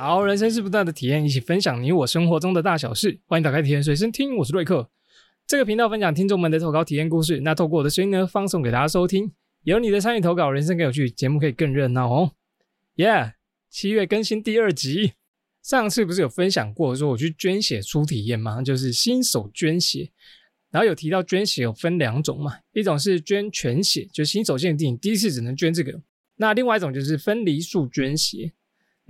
好，人生是不断的体验，一起分享你我生活中的大小事。欢迎打开体验随身听，我是瑞克。这个频道分享听众们的投稿体验故事，那透过我的声音呢，放送给大家收听。有你的参与投稿，人生更有趣，节目可以更热闹哦。Yeah，七月更新第二集。上次不是有分享过，说我去捐血初体验吗？就是新手捐血。然后有提到捐血有分两种嘛，一种是捐全血，就新手限定，第一次只能捐这个。那另外一种就是分离术捐血。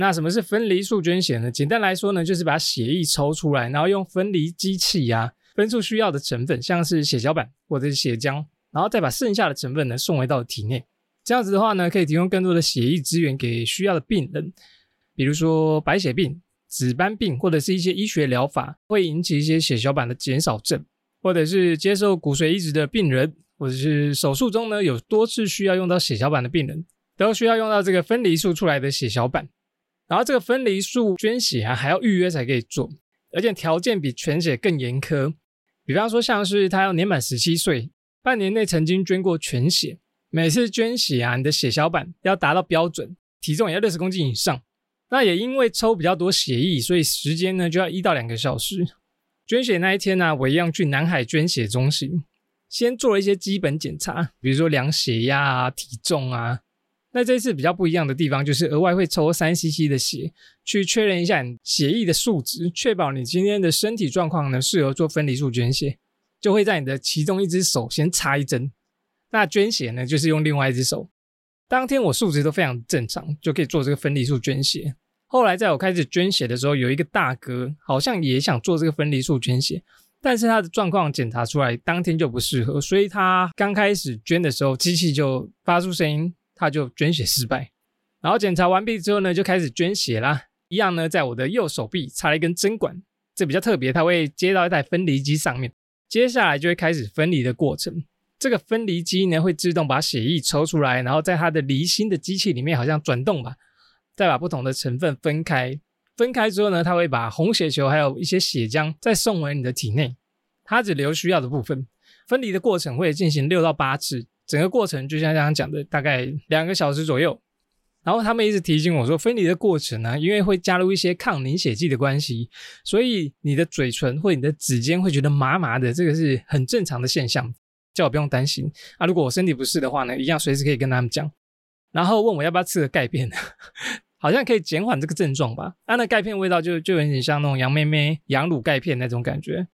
那什么是分离术捐血呢？简单来说呢，就是把血液抽出来，然后用分离机器呀，分出需要的成分，像是血小板或者是血浆，然后再把剩下的成分呢送回到体内。这样子的话呢，可以提供更多的血液资源给需要的病人，比如说白血病、紫斑病，或者是一些医学疗法会引起一些血小板的减少症。或者是接受骨髓移植的病人，或者是手术中呢有多次需要用到血小板的病人，都需要用到这个分离术出来的血小板。然后这个分离术捐血啊，还要预约才可以做，而且条件比全血更严苛。比方说，像是他要年满十七岁，半年内曾经捐过全血，每次捐血啊，你的血小板要达到标准，体重也要六十公斤以上。那也因为抽比较多血液，所以时间呢就要一到两个小时。捐血那一天呢，我一样去南海捐血中心，先做了一些基本检查，比如说量血压啊、体重啊。那这次比较不一样的地方，就是额外会抽三 cc 的血，去确认一下你血液的数值，确保你今天的身体状况呢适合做分离术捐血，就会在你的其中一只手先插一针。那捐血呢，就是用另外一只手。当天我数值都非常正常，就可以做这个分离术捐血。后来在我开始捐血的时候，有一个大哥好像也想做这个分离术捐血，但是他的状况检查出来当天就不适合，所以他刚开始捐的时候，机器就发出声音，他就捐血失败。然后检查完毕之后呢，就开始捐血啦。一样呢，在我的右手臂插了一根针管，这比较特别，它会接到一台分离机上面，接下来就会开始分离的过程。这个分离机呢，会自动把血液抽出来，然后在它的离心的机器里面好像转动吧。再把不同的成分分开，分开之后呢，它会把红血球还有一些血浆再送回你的体内，它只留需要的部分。分离的过程会进行六到八次，整个过程就像刚刚讲的，大概两个小时左右。然后他们一直提醒我说，分离的过程呢，因为会加入一些抗凝血剂的关系，所以你的嘴唇或你的指尖会觉得麻麻的，这个是很正常的现象，叫我不用担心。啊，如果我身体不适的话呢，一样随时可以跟他们讲。然后问我要不要吃个钙片。好像可以减缓这个症状吧？啊，那钙片味道就就有点像那种羊妹妹羊乳钙片那种感觉。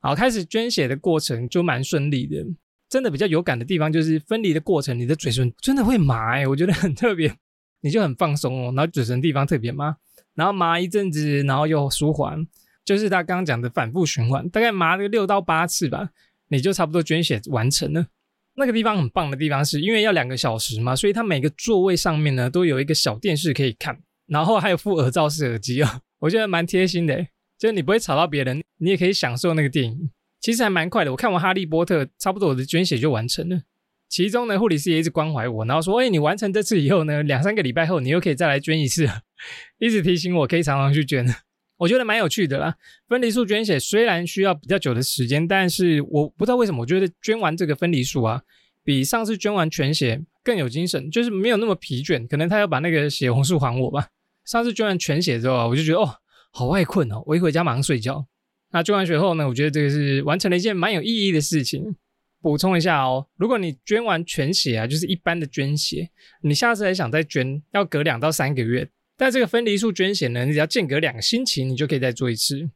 好，开始捐血的过程就蛮顺利的。真的比较有感的地方就是分离的过程，你的嘴唇真的会麻哎，我觉得很特别，你就很放松哦，然后嘴唇地方特别麻，然后麻一阵子，然后又舒缓，就是他刚刚讲的反复循环，大概麻个六到八次吧，你就差不多捐血完成了。那个地方很棒的地方是因为要两个小时嘛，所以它每个座位上面呢都有一个小电视可以看，然后还有副耳罩式耳机啊，我觉得蛮贴心的，就是你不会吵到别人，你也可以享受那个电影。其实还蛮快的，我看完《哈利波特》，差不多我的捐血就完成了。其中呢，护理师也一直关怀我，然后说：“哎，你完成这次以后呢，两三个礼拜后你又可以再来捐一次。”一直提醒我可以常常去捐。我觉得蛮有趣的啦。分离术捐血虽然需要比较久的时间，但是我不知道为什么，我觉得捐完这个分离术啊，比上次捐完全血更有精神，就是没有那么疲倦。可能他要把那个血红素还我吧。上次捐完全血之后啊，我就觉得哦，好外困哦，我一回家马上睡觉。那捐完血后呢，我觉得这个是完成了一件蛮有意义的事情。补充一下哦，如果你捐完全血啊，就是一般的捐血，你下次还想再捐，要隔两到三个月。但这个分离术捐血呢，你只要间隔两个星期，你就可以再做一次。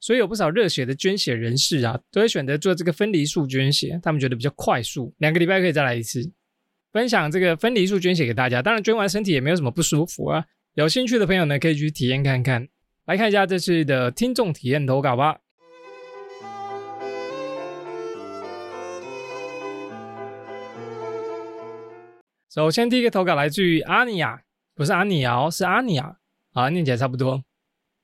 所以有不少热血的捐血人士啊，都会选择做这个分离术捐血，他们觉得比较快速，两个礼拜可以再来一次。分享这个分离术捐血给大家，当然捐完身体也没有什么不舒服啊。有兴趣的朋友呢，可以去体验看看。来看一下这次的听众体验投稿吧。首先第一个投稿来自于阿尼亚。不是阿尼亚，是阿尼亚，啊，念起来差不多。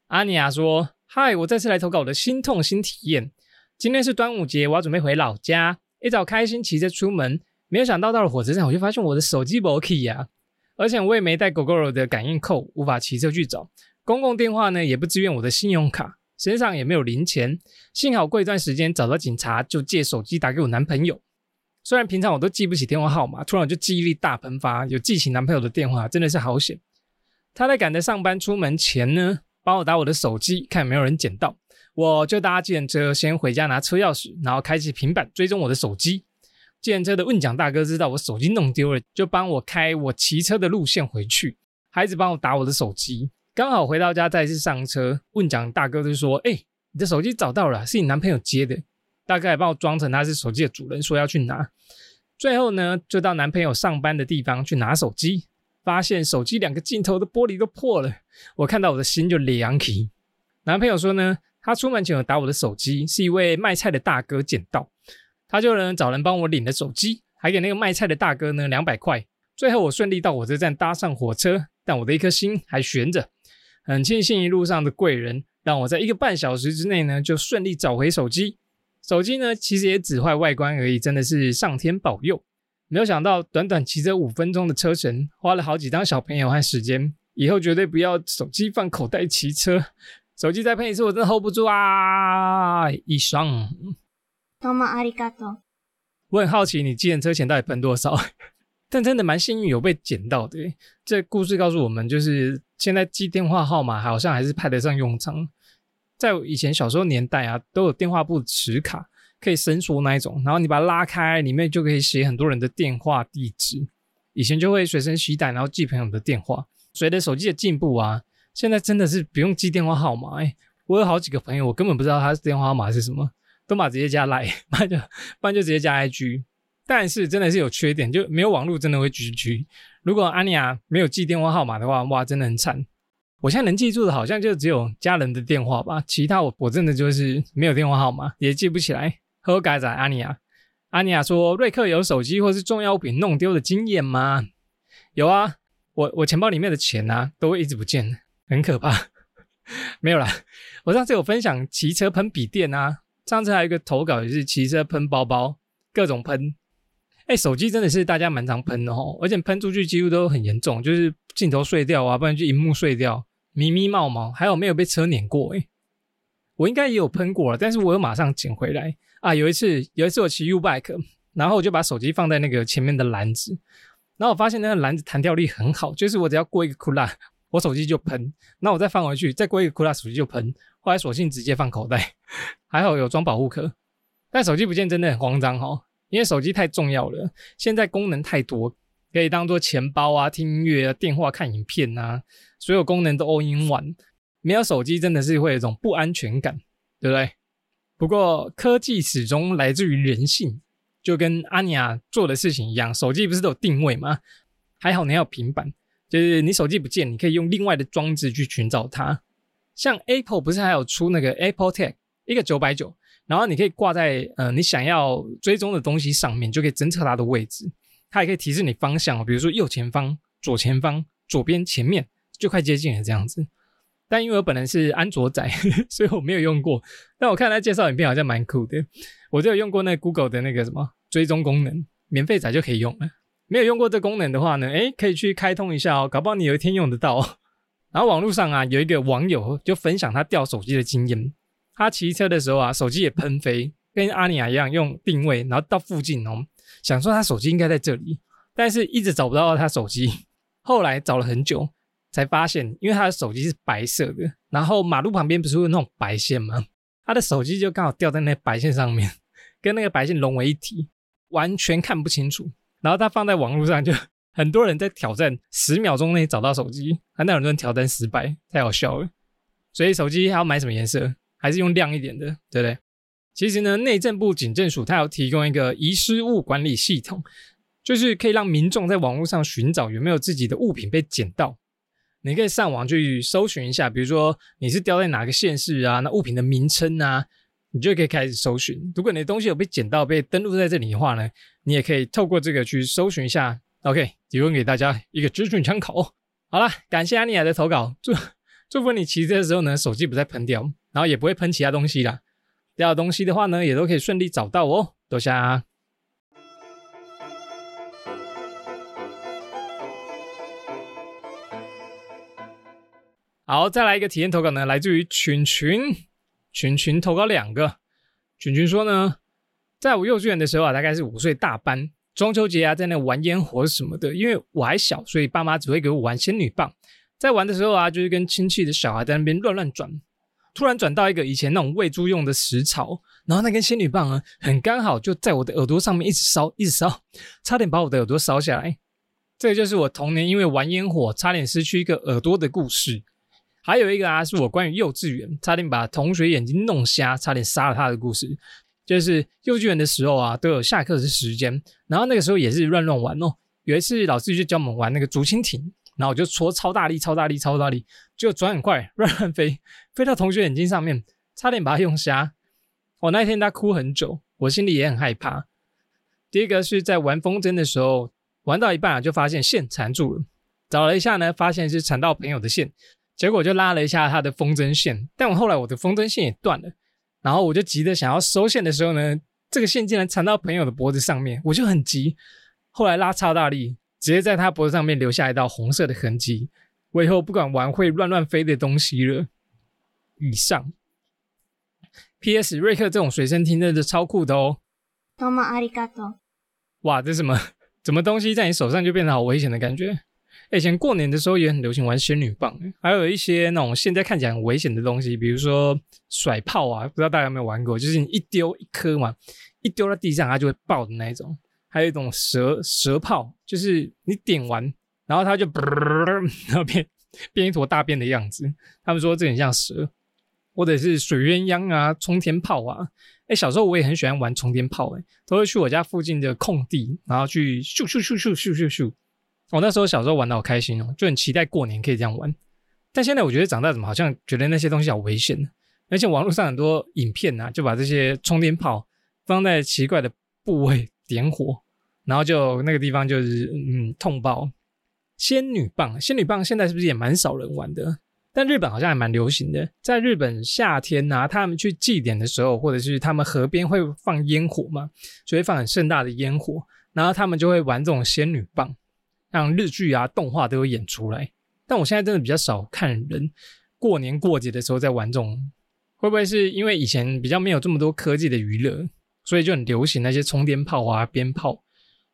阿尼亚说：“嗨，我再次来投稿我的心痛新体验。今天是端午节，我要准备回老家。一早开心骑着出门，没有想到到了火车站，我就发现我的手机没 key 呀，而且我也没带狗狗的感应扣，无法骑车去找。公共电话呢，也不支援我的信用卡，身上也没有零钱。幸好过一段时间找到警察，就借手机打给我男朋友。”虽然平常我都记不起电话号码，突然就记忆力大喷发，有记起男朋友的电话，真的是好险。他在赶着上班出门前呢，帮我打我的手机，看有没有人捡到。我就搭计程车先回家拿车钥匙，然后开启平板追踪我的手机。计程车的问讲大哥知道我手机弄丢了，就帮我开我骑车的路线回去，还一直帮我打我的手机。刚好回到家再次上车，问讲大哥就说：“哎，你的手机找到了，是你男朋友接的。”大哥还帮我装成他是手机的主人，说要去拿。最后呢，就到男朋友上班的地方去拿手机，发现手机两个镜头的玻璃都破了。我看到我的心就凉起。男朋友说呢，他出门前有打我的手机，是一位卖菜的大哥捡到，他就能找人帮我领了手机，还给那个卖菜的大哥呢两百块。最后我顺利到火车站搭上火车，但我的一颗心还悬着。很庆幸一路上的贵人，让我在一个半小时之内呢就顺利找回手机。手机呢，其实也只坏外观而已，真的是上天保佑。没有想到，短短骑着五分钟的车程，花了好几张小朋友和时间。以后绝对不要手机放口袋骑车，手机再喷一次，我真的 hold 不住啊！以上。多么阿里嘎多。我很好奇，你计程车钱到底喷多少？但真的蛮幸运，有被捡到的。这故事告诉我们，就是现在记电话号码好像还是派得上用场。在以前小时候年代啊，都有电话簿磁卡，可以伸缩那一种，然后你把它拉开，里面就可以写很多人的电话地址。以前就会随身携带，然后记朋友的电话。随着手机的进步啊，现在真的是不用记电话号码。哎，我有好几个朋友，我根本不知道他的电话号码是什么，都把直接加来，不然就不然就直接加 IG。但是真的是有缺点，就没有网络真的会 GG。如果安妮亚没有记电话号码的话，哇，真的很惨。我现在能记住的，好像就只有家人的电话吧，其他我我真的就是没有电话号码，也记不起来。何改仔阿尼亚，阿尼亚说：“瑞克有手机或是重要物品弄丢的经验吗？”有啊，我我钱包里面的钱啊，都会一直不见，很可怕。没有啦，我上次有分享骑车喷笔电啊，上次还有一个投稿也是骑车喷包包，各种喷。哎，手机真的是大家蛮常喷的吼，而且喷出去几乎都很严重，就是镜头碎掉啊，不然就荧幕碎掉，咪咪冒毛，还有没有被车碾过？哎，我应该也有喷过了，但是我又马上捡回来啊。有一次，有一次我骑 U bike，然后我就把手机放在那个前面的篮子，然后我发现那个篮子弹跳力很好，就是我只要过一个库拉，我手机就喷，那我再放回去，再过一个库拉，手机就喷。后来索性直接放口袋，还好有装保护壳，但手机不见真的很慌张哈。因为手机太重要了，现在功能太多，可以当做钱包啊、听音乐啊、电话、看影片啊，所有功能都 all in one。没有手机真的是会有一种不安全感，对不对？不过科技始终来自于人性，就跟阿尼亚做的事情一样，手机不是都有定位吗？还好你还有平板，就是你手机不见，你可以用另外的装置去寻找它。像 Apple 不是还有出那个 Apple Tag，一个九百九。然后你可以挂在呃你想要追踪的东西上面，就可以侦测它的位置。它也可以提示你方向，比如说右前方、左前方、左边、前面，就快接近了这样子。但因为我本人是安卓仔，所以我没有用过。但我看他介绍影片好像蛮酷的。我就有用过那 Google 的那个什么追踪功能，免费仔就可以用了。没有用过这功能的话呢，诶，可以去开通一下哦，搞不好你有一天用得到。然后网络上啊有一个网友就分享他掉手机的经验。他骑车的时候啊，手机也喷飞，跟阿尼亚一样用定位，然后到附近哦，想说他手机应该在这里，但是一直找不到他手机。后来找了很久，才发现，因为他的手机是白色的，然后马路旁边不是有那种白线吗？他的手机就刚好掉在那白线上面，跟那个白线融为一体，完全看不清楚。然后他放在网络上，就很多人在挑战十秒钟内找到手机，啊，那很多人挑战失败，太好笑了。所以手机还要买什么颜色？还是用亮一点的，对不对？其实呢，内政部警政署它要提供一个遗失物管理系统，就是可以让民众在网络上寻找有没有自己的物品被捡到。你可以上网去搜寻一下，比如说你是掉在哪个县市啊，那物品的名称啊，你就可以开始搜寻。如果你的东西有被捡到、被登录在这里的话呢，你也可以透过这个去搜寻一下。OK，提供给大家一个资讯参考。好了，感谢安妮亚的投稿，祝祝福你骑车的时候呢，手机不再喷掉。然后也不会喷其他东西啦，掉的东西的话呢，也都可以顺利找到哦。多谢啊。好，再来一个体验投稿呢，来自于群群群群投稿两个。群群说呢，在我幼稚园的时候啊，大概是五岁大班，中秋节啊，在那玩烟火什么的，因为我还小，所以爸妈只会给我玩仙女棒。在玩的时候啊，就是跟亲戚的小孩在那边乱乱转，突然转到一个以前那种喂猪用的食槽，然后那根仙女棒啊，很刚好就在我的耳朵上面一直烧，一直烧，差点把我的耳朵烧下来。这个就是我童年因为玩烟火差点失去一个耳朵的故事。还有一个啊，是我关于幼稚园差点把同学眼睛弄瞎，差点杀了他的故事。就是幼稚园的时候啊，都有下课的时间，然后那个时候也是乱乱玩哦。有一次老师就教我们玩那个竹蜻蜓，然后我就戳超大力、超大力、超大力，就转很快，乱乱飞，飞到同学眼睛上面，差点把他用瞎。我那天他哭很久，我心里也很害怕。第一个是在玩风筝的时候，玩到一半啊，就发现线缠住了，找了一下呢，发现是缠到朋友的线。结果就拉了一下他的风筝线，但我后来我的风筝线也断了，然后我就急着想要收线的时候呢，这个线竟然缠到朋友的脖子上面，我就很急，后来拉超大力，直接在他脖子上面留下一道红色的痕迹。我以后不敢玩会乱乱飞的东西了。以上。P.S. 瑞克这种随身听真的超酷的哦。多么阿里嘎多！哇，这什么？什么东西在你手上就变得好危险的感觉？以前过年的时候也很流行玩仙女棒，还有一些那种现在看起来很危险的东西，比如说甩炮啊，不知道大家有没有玩过？就是你一丢一颗嘛，一丢到地上它就会爆的那一种。还有一种蛇蛇炮，就是你点完，然后它就然后变变一坨大便的样子。他们说这很像蛇，或者是水鸳鸯啊，冲天炮啊。哎，小时候我也很喜欢玩冲天炮，哎，都会去我家附近的空地，然后去咻咻咻咻咻咻咻。我那时候小时候玩的好开心哦，就很期待过年可以这样玩。但现在我觉得长大怎么好像觉得那些东西好危险呢？而且网络上很多影片啊，就把这些充电炮放在奇怪的部位点火，然后就那个地方就是嗯痛爆。仙女棒，仙女棒现在是不是也蛮少人玩的？但日本好像还蛮流行的。在日本夏天啊，他们去祭典的时候，或者是他们河边会放烟火嘛，就会放很盛大的烟火，然后他们就会玩这种仙女棒。像日剧啊、动画都有演出来，但我现在真的比较少看人过年过节的时候在玩这种，会不会是因为以前比较没有这么多科技的娱乐，所以就很流行那些充电炮啊、鞭炮，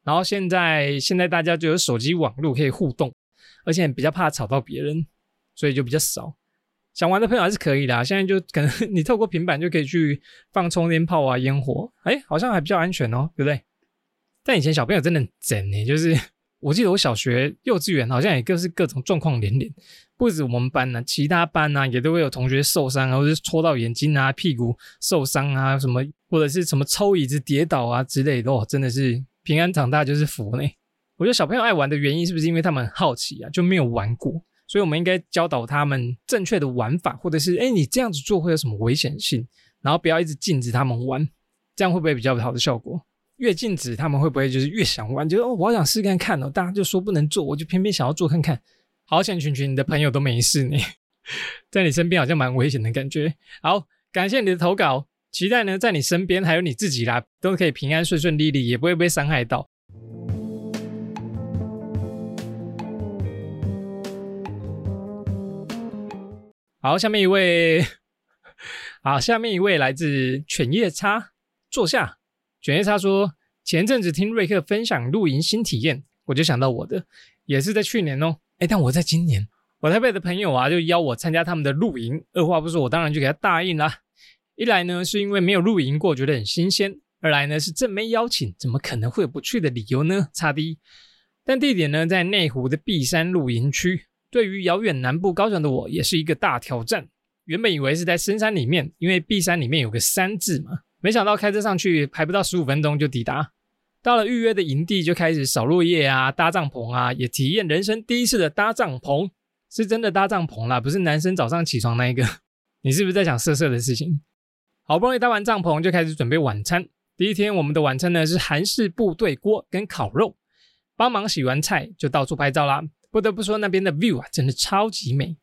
然后现在现在大家就有手机网络可以互动，而且比较怕吵到别人，所以就比较少。想玩的朋友还是可以的，现在就可能你透过平板就可以去放充电炮啊、烟火，哎，好像还比较安全哦，对不对？但以前小朋友真的整呢，就是。我记得我小学、幼稚园好像也各是各种状况连连，不止我们班呢，其他班呢也都会有同学受伤啊，或者是戳到眼睛啊、屁股受伤啊，什么或者是什么抽椅子跌倒啊之类的，哦，真的是平安长大就是福呢。我觉得小朋友爱玩的原因是不是因为他们很好奇啊，就没有玩过，所以我们应该教导他们正确的玩法，或者是哎你这样子做会有什么危险性，然后不要一直禁止他们玩，这样会不会比较好的效果？越禁止，他们会不会就是越想玩？就哦，我好想试看看哦。大家就说不能做，我就偏偏想要做看看。好险，群群你的朋友都没事呢，在你身边好像蛮危险的感觉。好，感谢你的投稿，期待呢在你身边还有你自己啦，都可以平安顺顺利利，也不会被伤害到。好，下面一位，好，下面一位来自犬夜叉，坐下。犬夜叉说：“前阵子听瑞克分享露营新体验，我就想到我的，也是在去年哦。哎，但我在今年，我台北的朋友啊，就邀我参加他们的露营。二话不说，我当然就给他答应啦。一来呢，是因为没有露营过，觉得很新鲜；二来呢，是正妹邀请，怎么可能会有不去的理由呢？差滴。但地点呢，在内湖的碧山露营区，对于遥远南部高雄的我，也是一个大挑战。原本以为是在深山里面，因为碧山里面有个山字嘛。”没想到开车上去还不到十五分钟就抵达，到了预约的营地就开始扫落叶啊、搭帐篷啊，也体验人生第一次的搭帐篷，是真的搭帐篷啦，不是男生早上起床那一个。你是不是在想色色的事情？好不容易搭完帐篷，就开始准备晚餐。第一天我们的晚餐呢是韩式部队锅跟烤肉，帮忙洗完菜就到处拍照啦。不得不说那边的 view 啊真的超级美，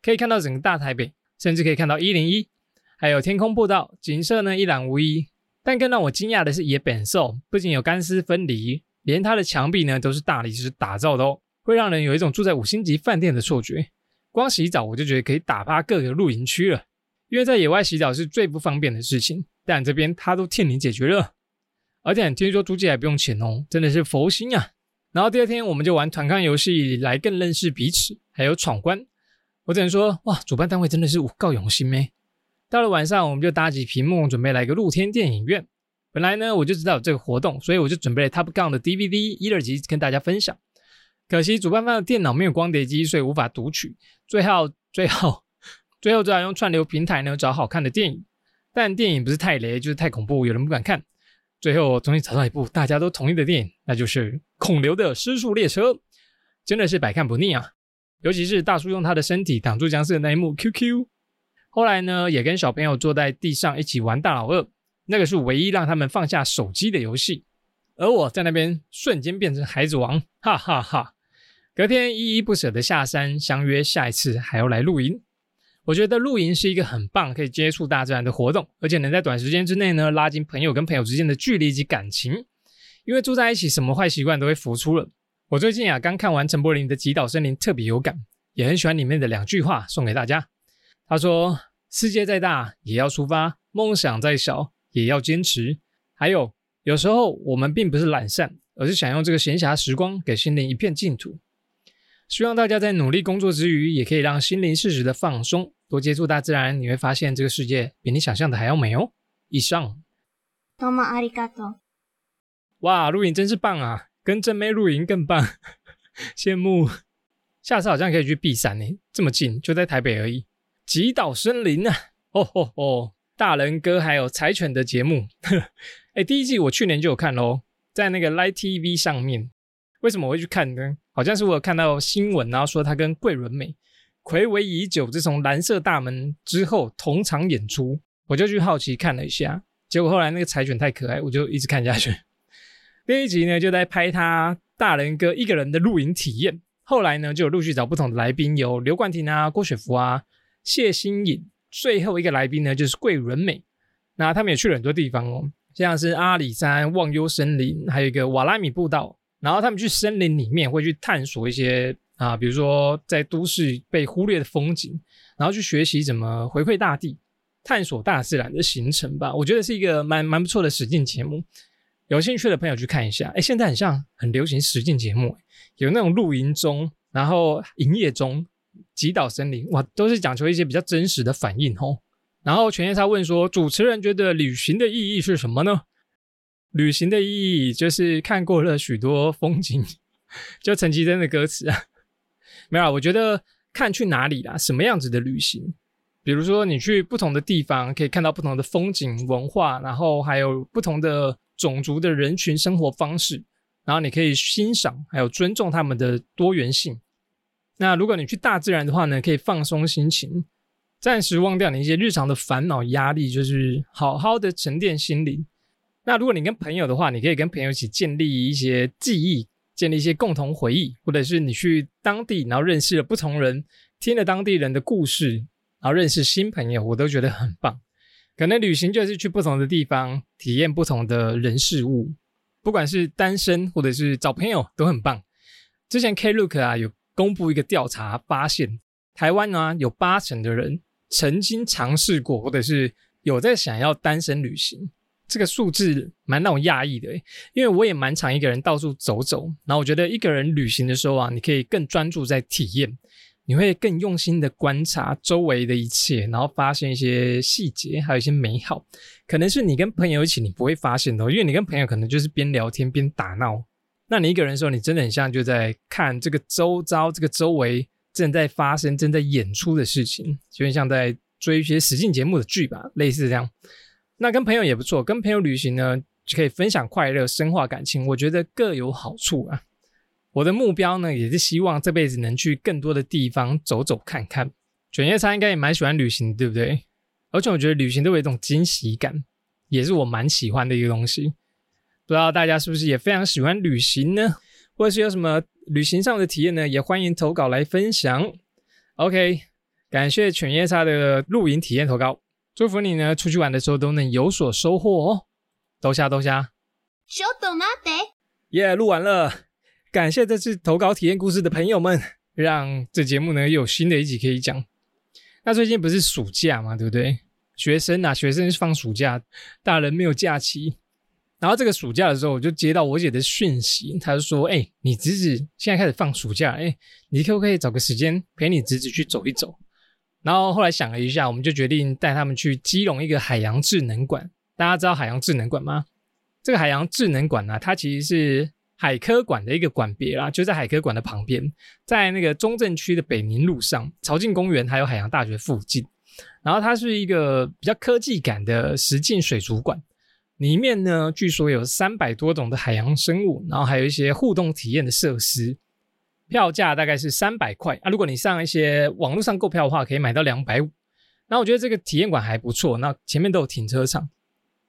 可以看到整个大台北，甚至可以看到一零一。还有天空步道，景色呢一览无遗。但更让我惊讶的是，野本兽不仅有干湿分离，连它的墙壁呢都是大理石打造的哦，会让人有一种住在五星级饭店的错觉。光洗澡我就觉得可以打趴各个露营区了，因为在野外洗澡是最不方便的事情，但这边它都替你解决了。而且听说租借还不用钱哦，真的是佛心啊！然后第二天我们就玩团康游戏来更认识彼此，还有闯关。我只能说，哇，主办单位真的是五告用心咩？到了晚上，我们就搭起屏幕，准备来个露天电影院。本来呢，我就知道有这个活动，所以我就准备了 Top Gun 的 DVD 一二集跟大家分享。可惜主办方的电脑没有光碟机，所以无法读取。最后，最后，最后只好用串流平台呢找好看的电影。但电影不是太雷，就是太恐怖，有人不敢看。最后终于找到一部大家都同意的电影，那就是《孔刘的失速列车》，真的是百看不腻啊！尤其是大叔用他的身体挡住僵尸的那一幕，QQ。后来呢，也跟小朋友坐在地上一起玩大老二，那个是唯一让他们放下手机的游戏。而我在那边瞬间变成孩子王，哈哈哈！隔天依依不舍的下山，相约下一次还要来露营。我觉得露营是一个很棒可以接触大自然的活动，而且能在短时间之内呢拉近朋友跟朋友之间的距离及感情。因为住在一起，什么坏习惯都会浮出了。我最近啊刚看完陈柏霖的《极岛森林》，特别有感，也很喜欢里面的两句话，送给大家。他说：“世界再大也要出发，梦想再小也要坚持。还有，有时候我们并不是懒散，而是想用这个闲暇时光给心灵一片净土。希望大家在努力工作之余，也可以让心灵适时的放松，多接触大自然，你会发现这个世界比你想象的还要美哦。”以上。多么阿里嘎多！哇，露营真是棒啊，跟正妹露营更棒，羡慕。下次好像可以去碧山呢，这么近，就在台北而已。极岛森林啊，哦哦哦，大人哥还有柴犬的节目，哎，第一季我去年就有看喽，在那个 Live TV 上面。为什么我会去看呢？好像是我有看到新闻，然后说他跟桂纶镁暌违已久，自从蓝色大门之后同场演出，我就去好奇看了一下，结果后来那个柴犬太可爱，我就一直看下去。第一集呢就在拍他大人哥一个人的露营体验，后来呢就有陆续找不同的来宾，有刘冠廷啊、郭雪芙啊。谢欣颖，最后一个来宾呢就是桂纶镁，那他们也去了很多地方哦，像是阿里山、忘忧森林，还有一个瓦拉米步道。然后他们去森林里面会去探索一些啊，比如说在都市被忽略的风景，然后去学习怎么回馈大地、探索大自然的行程吧。我觉得是一个蛮蛮不错的实境节目，有兴趣的朋友去看一下。哎，现在很像很流行实境节目，有那种露营中，然后营业中。极岛森林哇，都是讲求一些比较真实的反应哦。然后全夜叉问说：“主持人觉得旅行的意义是什么呢？”旅行的意义就是看过了许多风景，就陈绮贞的歌词啊。没有，我觉得看去哪里啦，什么样子的旅行，比如说你去不同的地方，可以看到不同的风景、文化，然后还有不同的种族的人群生活方式，然后你可以欣赏还有尊重他们的多元性。那如果你去大自然的话呢，可以放松心情，暂时忘掉你一些日常的烦恼压力，就是好好的沉淀心灵。那如果你跟朋友的话，你可以跟朋友一起建立一些记忆，建立一些共同回忆，或者是你去当地，然后认识了不同人，听了当地人的故事，然后认识新朋友，我都觉得很棒。可能旅行就是去不同的地方，体验不同的人事物，不管是单身或者是找朋友都很棒。之前 Klook 啊有。公布一个调查，发现台湾呢有八成的人曾经尝试过，或者是有在想要单身旅行。这个数字蛮让我讶异的，因为我也蛮常一个人到处走走。然后我觉得一个人旅行的时候啊，你可以更专注在体验，你会更用心的观察周围的一切，然后发现一些细节，还有一些美好。可能是你跟朋友一起你不会发现的，因为你跟朋友可能就是边聊天边打闹。那你一个人的时候，你真的很像就在看这个周遭、这个周围正在发生、正在演出的事情，就像在追一些实境节目的剧吧，类似这样。那跟朋友也不错，跟朋友旅行呢，就可以分享快乐、深化感情，我觉得各有好处啊。我的目标呢，也是希望这辈子能去更多的地方走走看看。卷叶叉应该也蛮喜欢旅行，对不对？而且我觉得旅行都有一种惊喜感，也是我蛮喜欢的一个东西。不知道大家是不是也非常喜欢旅行呢？或者是有什么旅行上的体验呢？也欢迎投稿来分享。OK，感谢犬夜叉的露营体验投稿，祝福你呢出去玩的时候都能有所收获哦。多下多下。小豆妈得。耶，录完了。感谢这次投稿体验故事的朋友们，让这节目呢又有新的一集可以讲。那最近不是暑假嘛，对不对？学生啊，学生放暑假，大人没有假期。然后这个暑假的时候，我就接到我姐的讯息，她就说：“哎，你侄子现在开始放暑假，哎，你可不可以找个时间陪你侄子去走一走？”然后后来想了一下，我们就决定带他们去基隆一个海洋智能馆。大家知道海洋智能馆吗？这个海洋智能馆呢，它其实是海科馆的一个馆别啦，就在海科馆的旁边，在那个中正区的北宁路上，朝境公园还有海洋大学附近。然后它是一个比较科技感的实境水族馆。里面呢，据说有三百多种的海洋生物，然后还有一些互动体验的设施，票价大概是三百块啊。如果你上一些网络上购票的话，可以买到两百五。那我觉得这个体验馆还不错，那前面都有停车场。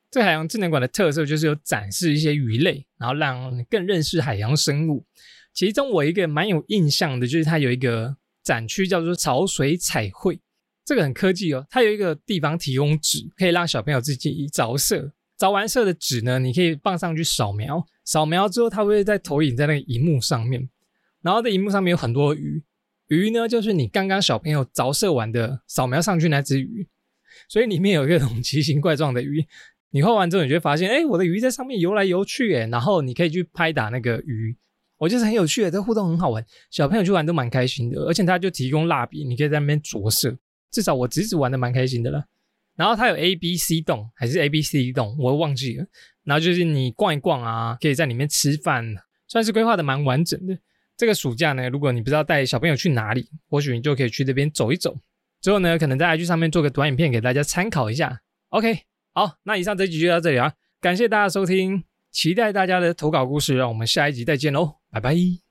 这海洋智能馆的特色就是有展示一些鱼类，然后让更认识海洋生物。其中我一个蛮有印象的，就是它有一个展区叫做潮水彩绘，这个很科技哦。它有一个地方提供纸，可以让小朋友自己着色。着完色的纸呢，你可以放上去扫描，扫描之后它会在投影在那个荧幕上面，然后在荧幕上面有很多鱼，鱼呢就是你刚刚小朋友着色完的扫描上去那只鱼，所以里面有各种奇形怪状的鱼，你画完之后你就会发现，哎，我的鱼在上面游来游去，哎，然后你可以去拍打那个鱼，我觉得很有趣，这互动很好玩，小朋友去玩都蛮开心的，而且他就提供蜡笔，你可以在那边着色，至少我侄子玩的蛮开心的了。然后它有 A、B、C 栋还是 A、B、C 栋，我忘记了。然后就是你逛一逛啊，可以在里面吃饭，算是规划的蛮完整的。这个暑假呢，如果你不知道带小朋友去哪里，或许你就可以去这边走一走。之后呢，可能在 IG 上面做个短影片给大家参考一下。OK，好，那以上这集就到这里啊，感谢大家收听，期待大家的投稿故事，让我们下一集再见喽，拜拜。